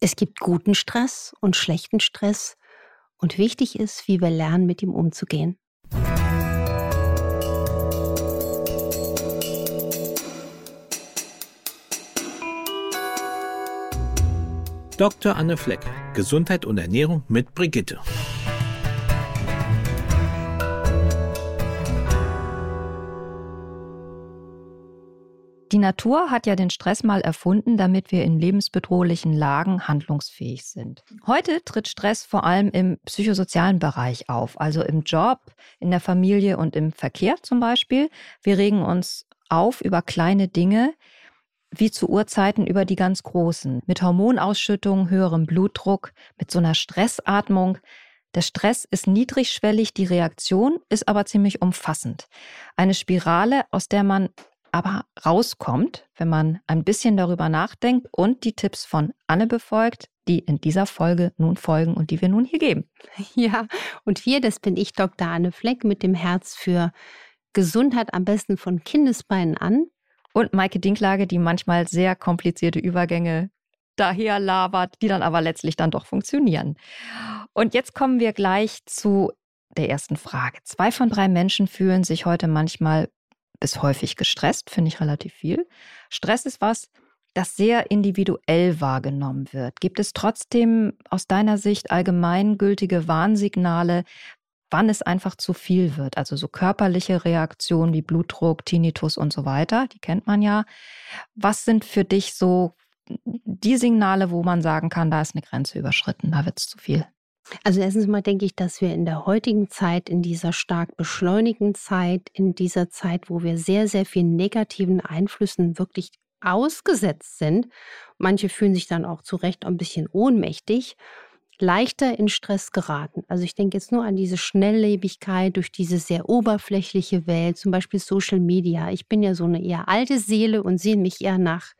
Es gibt guten Stress und schlechten Stress und wichtig ist, wie wir lernen, mit ihm umzugehen. Dr. Anne Flecke, Gesundheit und Ernährung mit Brigitte. Die Natur hat ja den Stress mal erfunden, damit wir in lebensbedrohlichen Lagen handlungsfähig sind. Heute tritt Stress vor allem im psychosozialen Bereich auf, also im Job, in der Familie und im Verkehr zum Beispiel. Wir regen uns auf über kleine Dinge, wie zu Urzeiten über die ganz großen, mit Hormonausschüttung, höherem Blutdruck, mit so einer Stressatmung. Der Stress ist niedrigschwellig, die Reaktion ist aber ziemlich umfassend. Eine Spirale, aus der man aber rauskommt, wenn man ein bisschen darüber nachdenkt und die Tipps von Anne befolgt, die in dieser Folge nun folgen und die wir nun hier geben. Ja, und wir, das bin ich, Dr. Anne Fleck, mit dem Herz für Gesundheit am besten von Kindesbeinen an. Und Maike Dinklage, die manchmal sehr komplizierte Übergänge daher labert, die dann aber letztlich dann doch funktionieren. Und jetzt kommen wir gleich zu der ersten Frage. Zwei von drei Menschen fühlen sich heute manchmal bis häufig gestresst, finde ich relativ viel. Stress ist was, das sehr individuell wahrgenommen wird. Gibt es trotzdem aus deiner Sicht allgemeingültige Warnsignale, wann es einfach zu viel wird? Also so körperliche Reaktionen wie Blutdruck, Tinnitus und so weiter, die kennt man ja. Was sind für dich so die Signale, wo man sagen kann, da ist eine Grenze überschritten, da wird es zu viel? Also erstens mal denke ich, dass wir in der heutigen Zeit, in dieser stark beschleunigten Zeit, in dieser Zeit, wo wir sehr, sehr vielen negativen Einflüssen wirklich ausgesetzt sind, manche fühlen sich dann auch zu Recht ein bisschen ohnmächtig, leichter in Stress geraten. Also ich denke jetzt nur an diese Schnelllebigkeit durch diese sehr oberflächliche Welt, zum Beispiel Social Media. Ich bin ja so eine eher alte Seele und sehe mich eher nach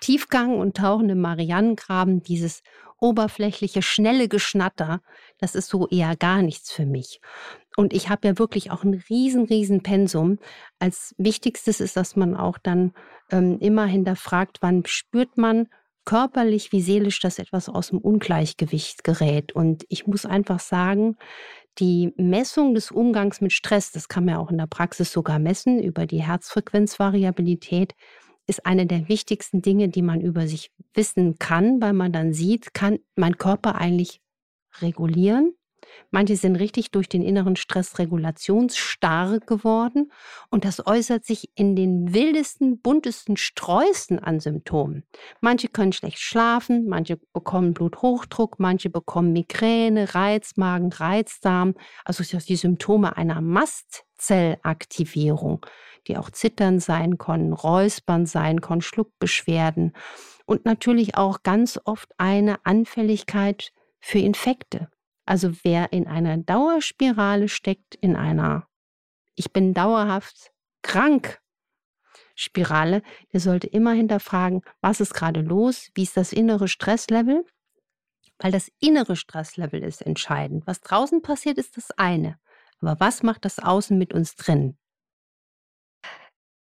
Tiefgang und tauchendem Marianengraben, dieses oberflächliche, schnelle Geschnatter, das ist so eher gar nichts für mich. Und ich habe ja wirklich auch ein riesen, riesen Pensum. Als wichtigstes ist, dass man auch dann ähm, immer hinterfragt, wann spürt man körperlich wie seelisch, dass etwas aus dem Ungleichgewicht gerät. Und ich muss einfach sagen, die Messung des Umgangs mit Stress, das kann man auch in der Praxis sogar messen über die Herzfrequenzvariabilität, ist eine der wichtigsten Dinge, die man über sich wissen kann, weil man dann sieht, kann mein Körper eigentlich regulieren. Manche sind richtig durch den inneren Stress regulationsstarr geworden und das äußert sich in den wildesten, buntesten Sträußen an Symptomen. Manche können schlecht schlafen, manche bekommen Bluthochdruck, manche bekommen Migräne, Reizmagen, Reizdarm, also die Symptome einer Mastzellaktivierung die auch Zittern sein können, Räuspern sein können, Schluckbeschwerden und natürlich auch ganz oft eine Anfälligkeit für Infekte. Also wer in einer Dauerspirale steckt, in einer Ich bin dauerhaft krank Spirale, der sollte immer hinterfragen, was ist gerade los, wie ist das innere Stresslevel, weil das innere Stresslevel ist entscheidend. Was draußen passiert, ist das eine. Aber was macht das Außen mit uns drin?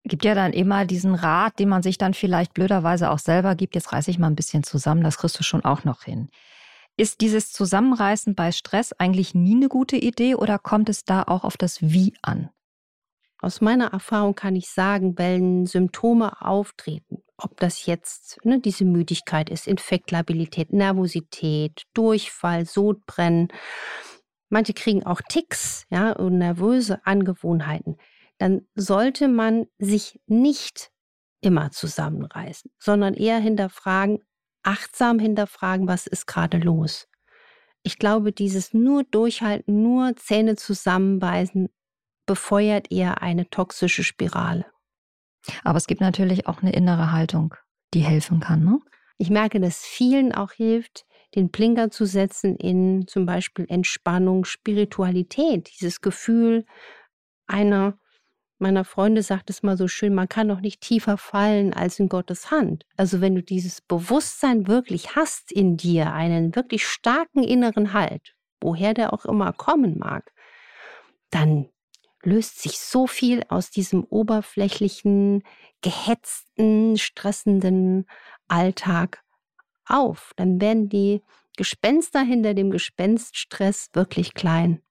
gibt ja dann immer diesen Rat, den man sich dann vielleicht blöderweise auch selber gibt. Jetzt reiße ich mal ein bisschen zusammen, das kriegst du schon auch noch hin. Ist dieses Zusammenreißen bei Stress eigentlich nie eine gute Idee oder kommt es da auch auf das Wie an? Aus meiner Erfahrung kann ich sagen, wenn Symptome auftreten, ob das jetzt ne, diese Müdigkeit ist, Infektlabilität, Nervosität, Durchfall, Sodbrennen, manche kriegen auch Ticks ja, und nervöse Angewohnheiten dann sollte man sich nicht immer zusammenreißen, sondern eher hinterfragen, achtsam hinterfragen, was ist gerade los. Ich glaube, dieses nur durchhalten, nur Zähne zusammenbeißen, befeuert eher eine toxische Spirale. Aber es gibt natürlich auch eine innere Haltung, die helfen kann. Ne? Ich merke, dass vielen auch hilft, den Blinker zu setzen in zum Beispiel Entspannung, Spiritualität, dieses Gefühl einer meiner Freunde sagt es mal so schön, man kann noch nicht tiefer fallen als in Gottes Hand. Also wenn du dieses Bewusstsein wirklich hast in dir, einen wirklich starken inneren Halt, woher der auch immer kommen mag, dann löst sich so viel aus diesem oberflächlichen, gehetzten, stressenden Alltag auf. Dann werden die Gespenster hinter dem Gespenststress wirklich klein.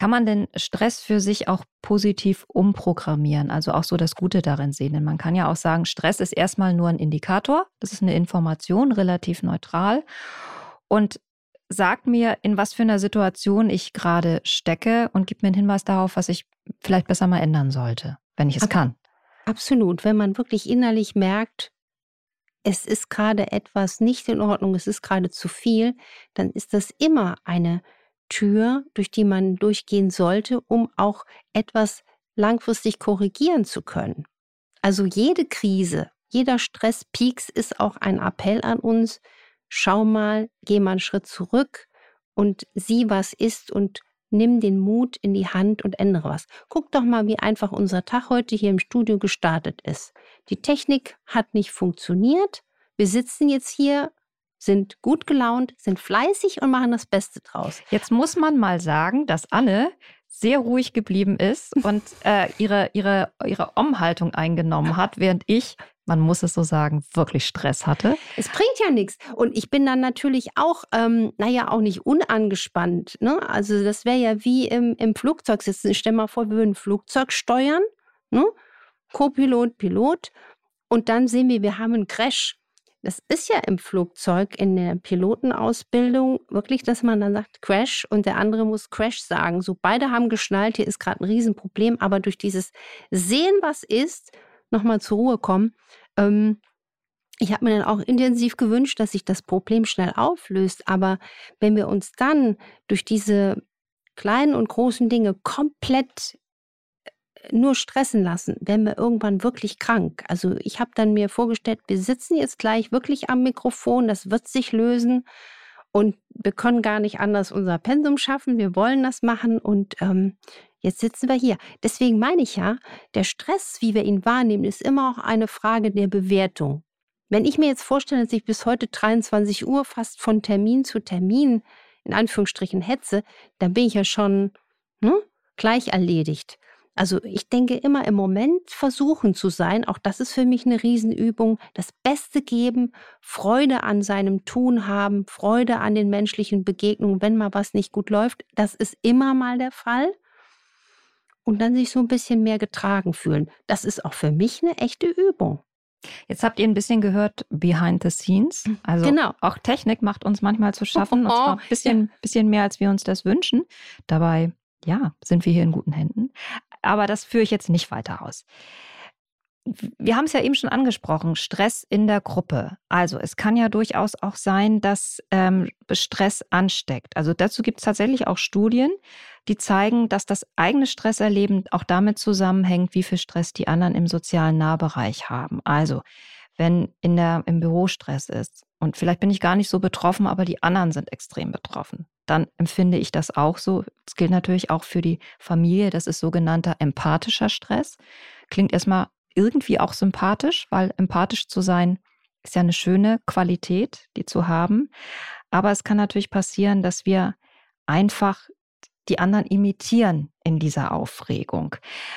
Kann man denn Stress für sich auch positiv umprogrammieren, also auch so das Gute darin sehen? Denn man kann ja auch sagen, Stress ist erstmal nur ein Indikator, das ist eine Information, relativ neutral und sagt mir, in was für einer Situation ich gerade stecke und gibt mir einen Hinweis darauf, was ich vielleicht besser mal ändern sollte, wenn ich es Ab kann. Absolut, wenn man wirklich innerlich merkt, es ist gerade etwas nicht in Ordnung, es ist gerade zu viel, dann ist das immer eine Tür, durch die man durchgehen sollte, um auch etwas langfristig korrigieren zu können. Also jede Krise, jeder Stresspeaks ist auch ein Appell an uns, schau mal, geh mal einen Schritt zurück und sieh, was ist und nimm den Mut in die Hand und ändere was. Guck doch mal, wie einfach unser Tag heute hier im Studio gestartet ist. Die Technik hat nicht funktioniert. Wir sitzen jetzt hier sind gut gelaunt, sind fleißig und machen das Beste draus. Jetzt muss man mal sagen, dass Anne sehr ruhig geblieben ist und äh, ihre, ihre, ihre Om-Haltung eingenommen hat, während ich, man muss es so sagen, wirklich Stress hatte. Es bringt ja nichts. Und ich bin dann natürlich auch, ähm, naja, auch nicht unangespannt. Ne? Also das wäre ja wie im, im Flugzeug sitzen. Stell mal vor, wir würden ein Flugzeug steuern, ne? Co-Pilot, Pilot. Und dann sehen wir, wir haben einen Crash. Das ist ja im Flugzeug in der Pilotenausbildung wirklich, dass man dann sagt Crash und der andere muss Crash sagen. So beide haben geschnallt, hier ist gerade ein Riesenproblem, aber durch dieses Sehen, was ist, nochmal zur Ruhe kommen. Ähm, ich habe mir dann auch intensiv gewünscht, dass sich das Problem schnell auflöst. Aber wenn wir uns dann durch diese kleinen und großen Dinge komplett nur stressen lassen, werden wir irgendwann wirklich krank. Also ich habe dann mir vorgestellt, wir sitzen jetzt gleich wirklich am Mikrofon, das wird sich lösen und wir können gar nicht anders unser Pensum schaffen, wir wollen das machen und ähm, jetzt sitzen wir hier. Deswegen meine ich ja, der Stress, wie wir ihn wahrnehmen, ist immer auch eine Frage der Bewertung. Wenn ich mir jetzt vorstelle, dass ich bis heute 23 Uhr fast von Termin zu Termin in Anführungsstrichen hetze, dann bin ich ja schon ne, gleich erledigt. Also ich denke immer im Moment versuchen zu sein, auch das ist für mich eine Riesenübung, das Beste geben, Freude an seinem Tun haben, Freude an den menschlichen Begegnungen, wenn mal was nicht gut läuft, das ist immer mal der Fall. Und dann sich so ein bisschen mehr getragen fühlen. Das ist auch für mich eine echte Übung. Jetzt habt ihr ein bisschen gehört behind the scenes. Also genau. auch Technik macht uns manchmal zu schaffen. Oh, oh, und zwar ein bisschen, ja. bisschen mehr, als wir uns das wünschen. Dabei, ja, sind wir hier in guten Händen aber das führe ich jetzt nicht weiter aus. Wir haben es ja eben schon angesprochen, Stress in der Gruppe. Also es kann ja durchaus auch sein, dass ähm, Stress ansteckt. Also dazu gibt es tatsächlich auch Studien, die zeigen, dass das eigene Stresserleben auch damit zusammenhängt, wie viel Stress die anderen im sozialen Nahbereich haben. Also wenn in der, im Büro Stress ist und vielleicht bin ich gar nicht so betroffen, aber die anderen sind extrem betroffen, dann empfinde ich das auch so. Das gilt natürlich auch für die Familie. Das ist sogenannter empathischer Stress. Klingt erstmal irgendwie auch sympathisch, weil empathisch zu sein ist ja eine schöne Qualität, die zu haben. Aber es kann natürlich passieren, dass wir einfach die anderen imitieren in dieser Aufregung.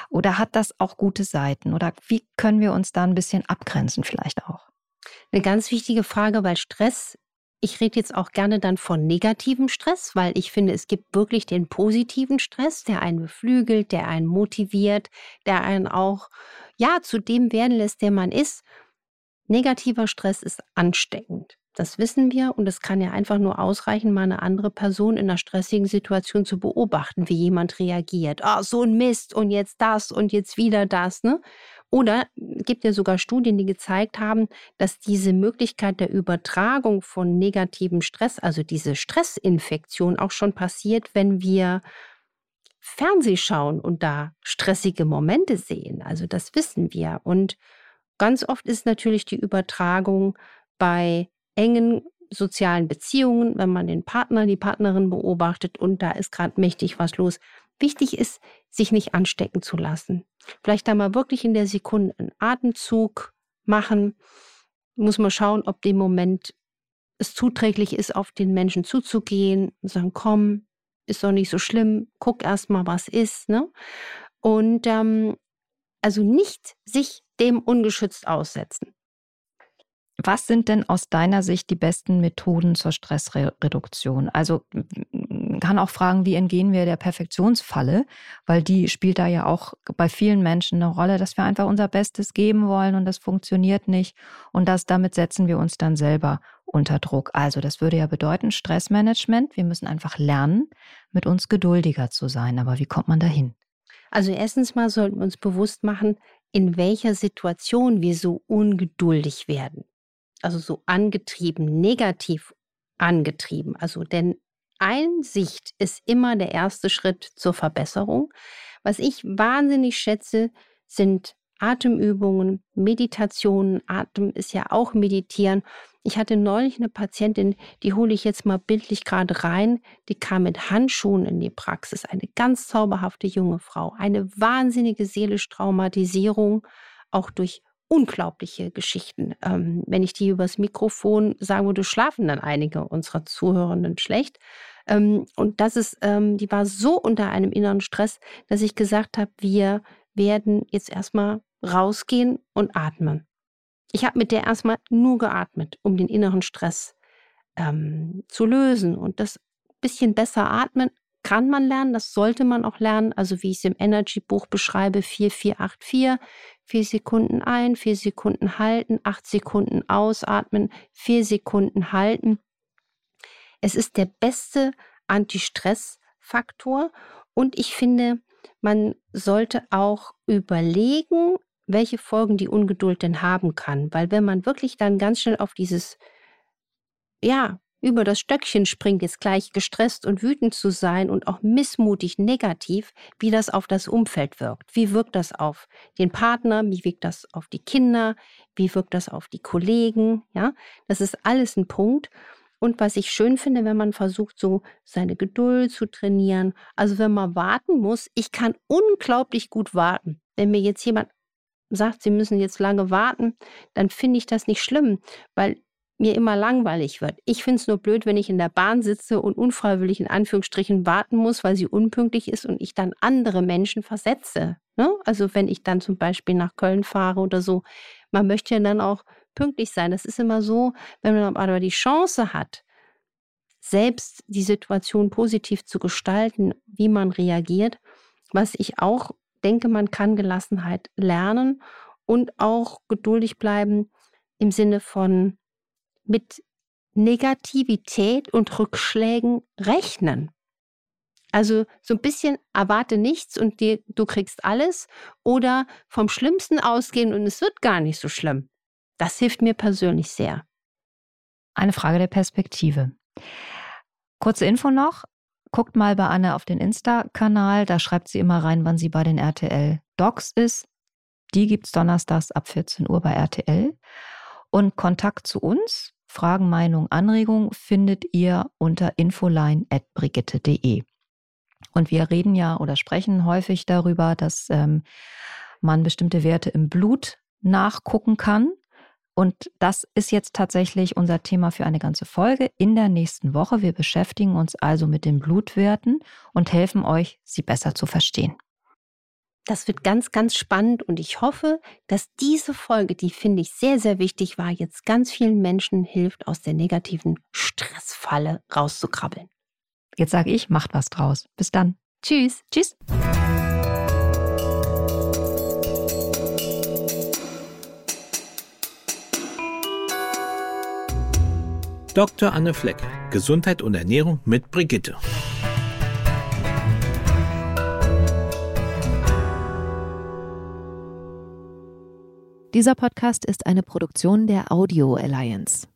Oder hat das auch gute Seiten? Oder wie können wir uns da ein bisschen abgrenzen vielleicht auch? Eine ganz wichtige Frage, weil Stress ich rede jetzt auch gerne dann von negativem Stress, weil ich finde, es gibt wirklich den positiven Stress, der einen beflügelt, der einen motiviert, der einen auch ja zu dem werden lässt, der man ist. Negativer Stress ist ansteckend. Das wissen wir und es kann ja einfach nur ausreichen, mal eine andere Person in einer stressigen Situation zu beobachten, wie jemand reagiert. Oh, so ein Mist und jetzt das und jetzt wieder das, ne? Oder gibt ja sogar Studien, die gezeigt haben, dass diese Möglichkeit der Übertragung von negativem Stress, also diese Stressinfektion, auch schon passiert, wenn wir Fernseh schauen und da stressige Momente sehen. Also das wissen wir. Und ganz oft ist natürlich die Übertragung bei engen sozialen Beziehungen, wenn man den Partner, die Partnerin beobachtet und da ist gerade mächtig was los. Wichtig ist, sich nicht anstecken zu lassen. Vielleicht da mal wirklich in der Sekunde einen Atemzug machen. Muss man schauen, ob dem Moment es zuträglich ist, auf den Menschen zuzugehen und sagen, komm, ist doch nicht so schlimm, guck erst mal, was ist. Ne? Und ähm, also nicht sich dem ungeschützt aussetzen. Was sind denn aus deiner Sicht die besten Methoden zur Stressreduktion? Also kann auch fragen, wie entgehen wir der Perfektionsfalle, weil die spielt da ja auch bei vielen Menschen eine Rolle, dass wir einfach unser Bestes geben wollen und das funktioniert nicht und das damit setzen wir uns dann selber unter Druck. Also das würde ja bedeuten Stressmanagement. Wir müssen einfach lernen, mit uns geduldiger zu sein. Aber wie kommt man dahin? Also erstens mal sollten wir uns bewusst machen, in welcher Situation wir so ungeduldig werden. Also so angetrieben, negativ angetrieben. Also denn Einsicht ist immer der erste Schritt zur Verbesserung. Was ich wahnsinnig schätze, sind Atemübungen, Meditationen. Atem ist ja auch Meditieren. Ich hatte neulich eine Patientin, die hole ich jetzt mal bildlich gerade rein, die kam mit Handschuhen in die Praxis. Eine ganz zauberhafte junge Frau. Eine wahnsinnige seelische Traumatisierung, auch durch unglaubliche Geschichten. Ähm, wenn ich die übers Mikrofon sagen würde, schlafen dann einige unserer Zuhörenden schlecht. Ähm, und das ist, ähm, die war so unter einem inneren Stress, dass ich gesagt habe, wir werden jetzt erstmal rausgehen und atmen. Ich habe mit der erstmal nur geatmet, um den inneren Stress ähm, zu lösen. Und das bisschen besser atmen kann man lernen, das sollte man auch lernen. Also wie ich es im Energy-Buch beschreibe, 4484, vier Sekunden ein, vier Sekunden halten, acht Sekunden ausatmen, vier Sekunden halten. Es ist der beste Anti-Stress-Faktor und ich finde, man sollte auch überlegen, welche Folgen die Ungeduld denn haben kann. Weil wenn man wirklich dann ganz schnell auf dieses, ja, über das Stöckchen springt, jetzt gleich gestresst und wütend zu sein und auch missmutig negativ, wie das auf das Umfeld wirkt. Wie wirkt das auf den Partner? Wie wirkt das auf die Kinder? Wie wirkt das auf die Kollegen? Ja, das ist alles ein Punkt. Und was ich schön finde, wenn man versucht, so seine Geduld zu trainieren. Also wenn man warten muss, ich kann unglaublich gut warten. Wenn mir jetzt jemand sagt, Sie müssen jetzt lange warten, dann finde ich das nicht schlimm, weil mir immer langweilig wird. Ich finde es nur blöd, wenn ich in der Bahn sitze und unfreiwillig in Anführungsstrichen warten muss, weil sie unpünktlich ist und ich dann andere Menschen versetze. Ne? Also wenn ich dann zum Beispiel nach Köln fahre oder so, man möchte ja dann auch pünktlich sein. Das ist immer so, wenn man aber die Chance hat, selbst die Situation positiv zu gestalten, wie man reagiert, was ich auch denke, man kann Gelassenheit lernen und auch geduldig bleiben im Sinne von mit Negativität und Rückschlägen rechnen. Also so ein bisschen erwarte nichts und dir, du kriegst alles oder vom Schlimmsten ausgehen und es wird gar nicht so schlimm. Das hilft mir persönlich sehr. Eine Frage der Perspektive. Kurze Info noch. Guckt mal bei Anne auf den Insta-Kanal, da schreibt sie immer rein, wann sie bei den RTL Docs ist. Die gibt es donnerstags ab 14 Uhr bei RTL. Und Kontakt zu uns, Fragen, Meinung, Anregung findet ihr unter infoline.brigitte.de. Und wir reden ja oder sprechen häufig darüber, dass ähm, man bestimmte Werte im Blut nachgucken kann. Und das ist jetzt tatsächlich unser Thema für eine ganze Folge in der nächsten Woche. Wir beschäftigen uns also mit den Blutwerten und helfen euch, sie besser zu verstehen. Das wird ganz, ganz spannend und ich hoffe, dass diese Folge, die finde ich sehr, sehr wichtig war, jetzt ganz vielen Menschen hilft, aus der negativen Stressfalle rauszukrabbeln. Jetzt sage ich, macht was draus. Bis dann. Tschüss. Tschüss. Dr. Anne Flecke, Gesundheit und Ernährung mit Brigitte. Dieser Podcast ist eine Produktion der Audio Alliance.